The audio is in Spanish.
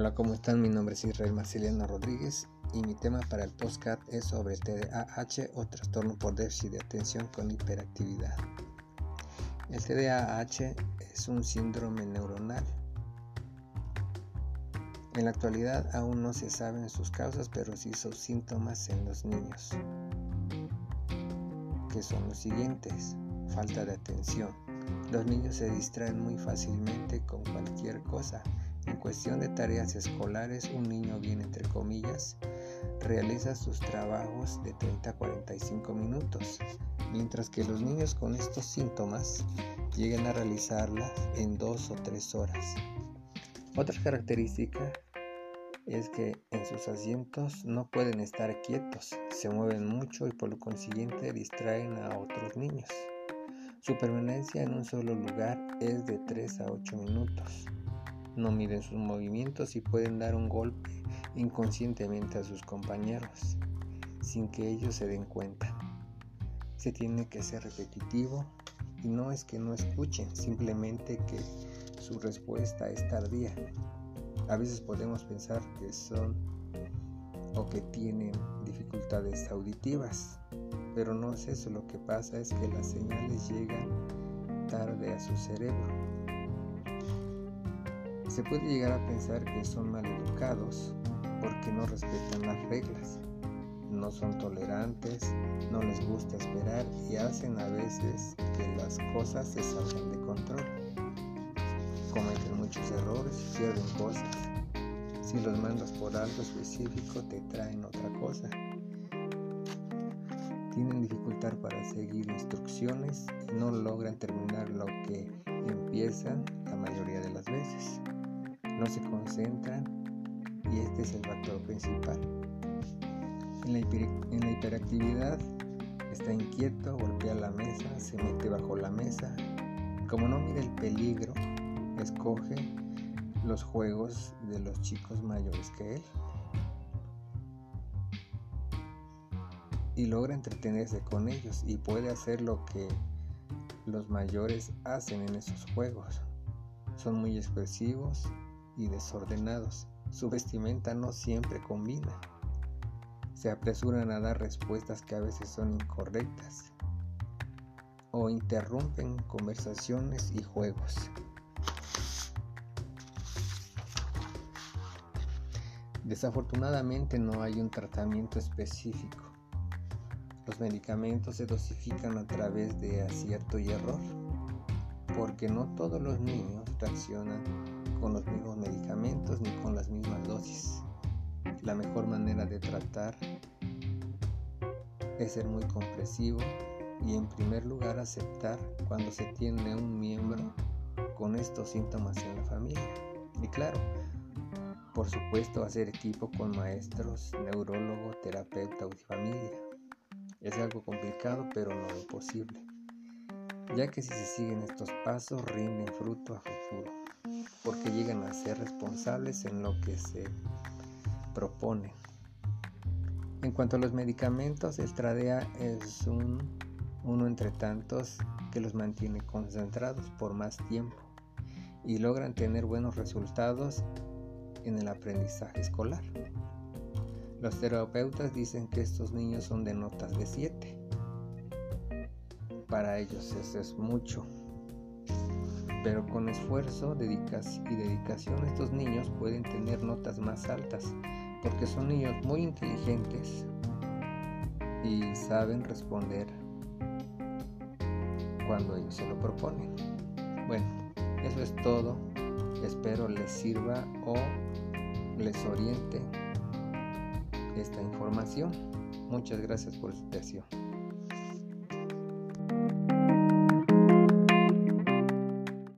Hola, ¿cómo están? Mi nombre es Israel Marceliano Rodríguez y mi tema para el postcat es sobre TDAH o trastorno por déficit de atención con hiperactividad. El TDAH es un síndrome neuronal. En la actualidad aún no se saben sus causas, pero sí sus síntomas en los niños, que son los siguientes. Falta de atención. Los niños se distraen muy fácilmente con cualquier cosa en cuestión de tareas escolares, un niño bien entre comillas realiza sus trabajos de 30 a 45 minutos, mientras que los niños con estos síntomas llegan a realizarlas en 2 o 3 horas. Otra característica es que en sus asientos no pueden estar quietos, se mueven mucho y por lo consiguiente distraen a otros niños. Su permanencia en un solo lugar es de 3 a 8 minutos no miden sus movimientos y pueden dar un golpe inconscientemente a sus compañeros sin que ellos se den cuenta. Se tiene que ser repetitivo y no es que no escuchen, simplemente que su respuesta es tardía. A veces podemos pensar que son o que tienen dificultades auditivas, pero no es eso, lo que pasa es que las señales llegan tarde a su cerebro se puede llegar a pensar que son maleducados porque no respetan las reglas, no son tolerantes, no les gusta esperar y hacen a veces que las cosas se salgan de control. Cometen muchos errores, pierden cosas. Si los mandas por algo específico te traen otra cosa. Tienen dificultad para seguir instrucciones y no logran terminar lo que empiezan la mayoría de las veces no se concentran y este es el factor principal. En la, hiperactividad está inquieto, golpea la mesa, se mete bajo la mesa. Como no mira el peligro, escoge los juegos de los chicos mayores que él. Y logra entretenerse con ellos y puede hacer lo que los mayores hacen en esos juegos. Son muy expresivos y desordenados. Su vestimenta no siempre combina. Se apresuran a dar respuestas que a veces son incorrectas o interrumpen conversaciones y juegos. Desafortunadamente no hay un tratamiento específico. Los medicamentos se dosifican a través de acierto y error, porque no todos los niños reaccionan con los mismos medicamentos ni con las mismas dosis. La mejor manera de tratar es ser muy comprensivo y en primer lugar aceptar cuando se tiene un miembro con estos síntomas en la familia. Y claro, por supuesto hacer equipo con maestros, neurólogo, terapeuta y familia. Es algo complicado pero no imposible, ya que si se siguen estos pasos rinden fruto a futuro porque llegan a ser responsables en lo que se propone. En cuanto a los medicamentos, el Tradea es un, uno entre tantos que los mantiene concentrados por más tiempo y logran tener buenos resultados en el aprendizaje escolar. Los terapeutas dicen que estos niños son de notas de 7. Para ellos eso es mucho pero con esfuerzo y dedicación estos niños pueden tener notas más altas porque son niños muy inteligentes y saben responder cuando ellos se lo proponen. Bueno, eso es todo. Espero les sirva o les oriente esta información. Muchas gracias por su atención.